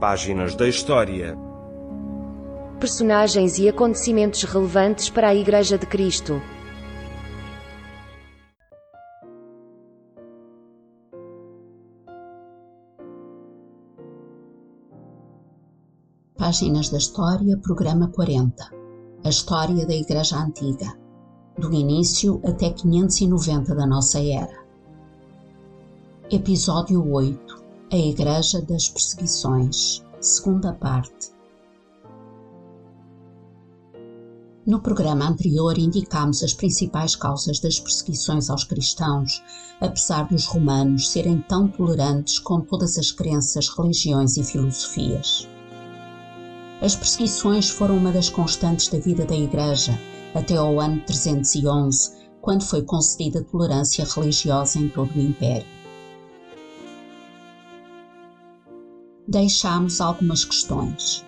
Páginas da História. Personagens e acontecimentos relevantes para a Igreja de Cristo. Páginas da História, Programa 40. A História da Igreja Antiga. Do início até 590 da nossa era. Episódio 8. A Igreja das Perseguições. Segunda parte. No programa anterior indicámos as principais causas das perseguições aos cristãos, apesar dos romanos serem tão tolerantes com todas as crenças, religiões e filosofias. As perseguições foram uma das constantes da vida da Igreja até ao ano 311, quando foi concedida tolerância religiosa em todo o Império. Deixámos algumas questões.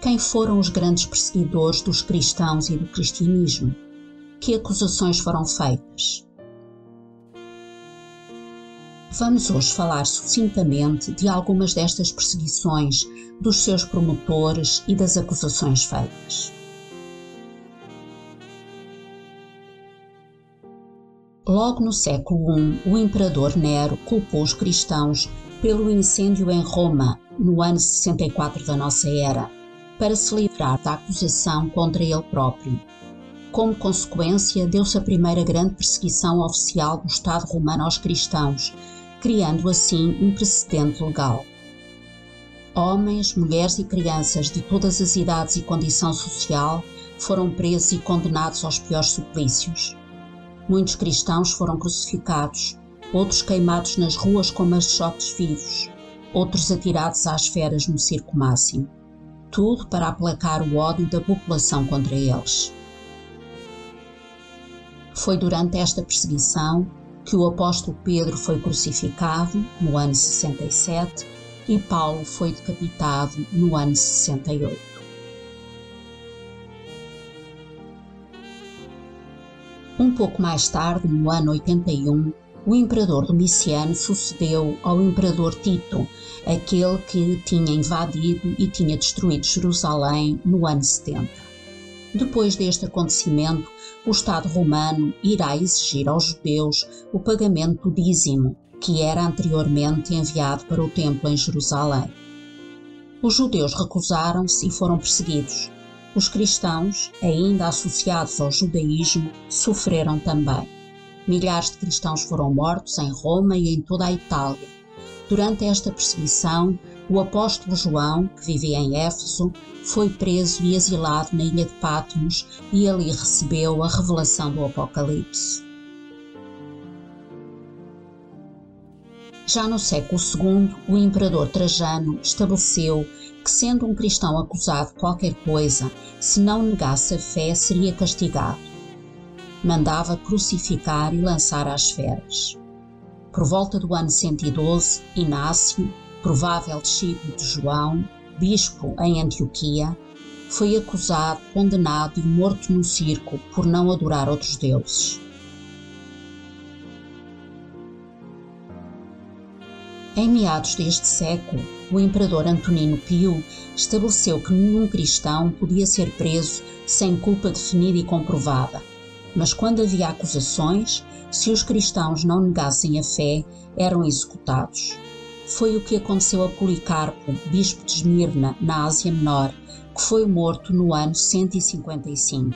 Quem foram os grandes perseguidores dos cristãos e do cristianismo? Que acusações foram feitas? Vamos hoje falar sucintamente de algumas destas perseguições, dos seus promotores e das acusações feitas. Logo no século I, o imperador Nero culpou os cristãos pelo incêndio em Roma, no ano 64 da nossa era, para se livrar da acusação contra ele próprio. Como consequência, deu-se a primeira grande perseguição oficial do Estado romano aos cristãos, criando assim um precedente legal. Homens, mulheres e crianças de todas as idades e condição social foram presos e condenados aos piores suplícios. Muitos cristãos foram crucificados, outros queimados nas ruas como archotes vivos, outros atirados às feras no circo máximo. Tudo para aplacar o ódio da população contra eles. Foi durante esta perseguição que o apóstolo Pedro foi crucificado no ano 67 e Paulo foi decapitado no ano 68. Um pouco mais tarde, no ano 81, o imperador Domiciano sucedeu ao imperador Tito, aquele que tinha invadido e tinha destruído Jerusalém no ano 70. Depois deste acontecimento, o Estado romano irá exigir aos judeus o pagamento do dízimo, que era anteriormente enviado para o templo em Jerusalém. Os judeus recusaram-se e foram perseguidos. Os cristãos, ainda associados ao judaísmo, sofreram também. Milhares de cristãos foram mortos em Roma e em toda a Itália. Durante esta perseguição, o apóstolo João, que vivia em Éfeso, foi preso e exilado na ilha de Patmos e ali recebeu a revelação do Apocalipse. Já no século II, o imperador Trajano estabeleceu que, sendo um cristão acusado de qualquer coisa, se não negasse a fé, seria castigado. Mandava crucificar e lançar às feras. Por volta do ano 112, Inácio, provável discípulo de João, bispo em Antioquia, foi acusado, condenado e morto no circo por não adorar outros deuses. Em meados deste século, o imperador Antonino Pio estabeleceu que nenhum cristão podia ser preso sem culpa definida e comprovada. Mas quando havia acusações, se os cristãos não negassem a fé, eram executados. Foi o que aconteceu a Policarpo, bispo de Esmirna, na Ásia Menor, que foi morto no ano 155.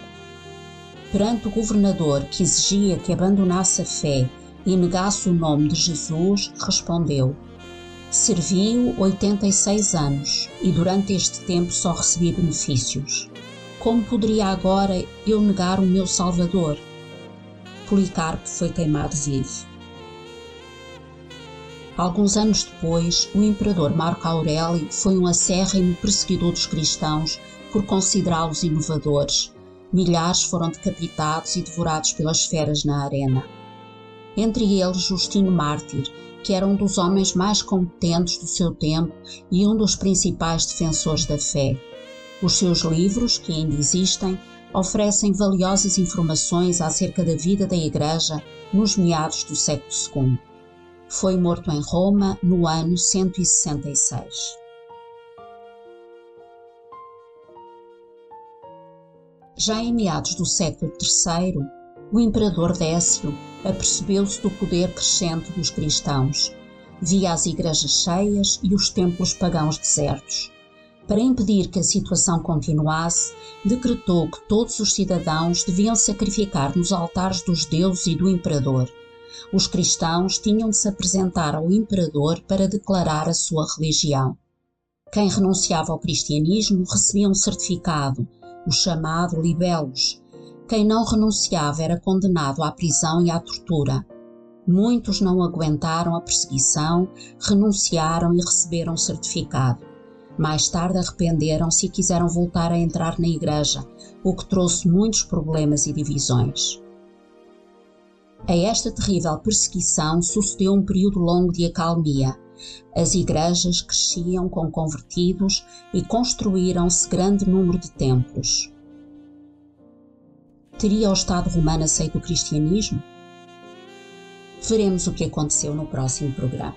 Perante o governador que exigia que abandonasse a fé e negasse o nome de Jesus, respondeu: Servi-o 86 anos e durante este tempo só recebi benefícios. Como poderia agora eu negar o meu Salvador? Policarpo foi queimado vivo. Alguns anos depois, o imperador Marco Aurélio foi um acérrimo perseguidor dos cristãos por considerá-los inovadores. Milhares foram decapitados e devorados pelas feras na arena. Entre eles, Justino Mártir, que era um dos homens mais competentes do seu tempo e um dos principais defensores da fé. Os seus livros, que ainda existem, oferecem valiosas informações acerca da vida da Igreja nos meados do século II. Foi morto em Roma no ano 166. Já em meados do século III, o imperador Décio apercebeu-se do poder crescente dos cristãos. Via as igrejas cheias e os templos pagãos desertos para impedir que a situação continuasse, decretou que todos os cidadãos deviam sacrificar nos altares dos deuses e do imperador. Os cristãos tinham de se apresentar ao imperador para declarar a sua religião. Quem renunciava ao cristianismo recebia um certificado, o chamado libellus. Quem não renunciava era condenado à prisão e à tortura. Muitos não aguentaram a perseguição, renunciaram e receberam certificado. Mais tarde arrependeram-se e quiseram voltar a entrar na igreja, o que trouxe muitos problemas e divisões. A esta terrível perseguição sucedeu um período longo de acalmia. As igrejas cresciam com convertidos e construíram-se grande número de templos. Teria o Estado romano aceito o cristianismo? Veremos o que aconteceu no próximo programa.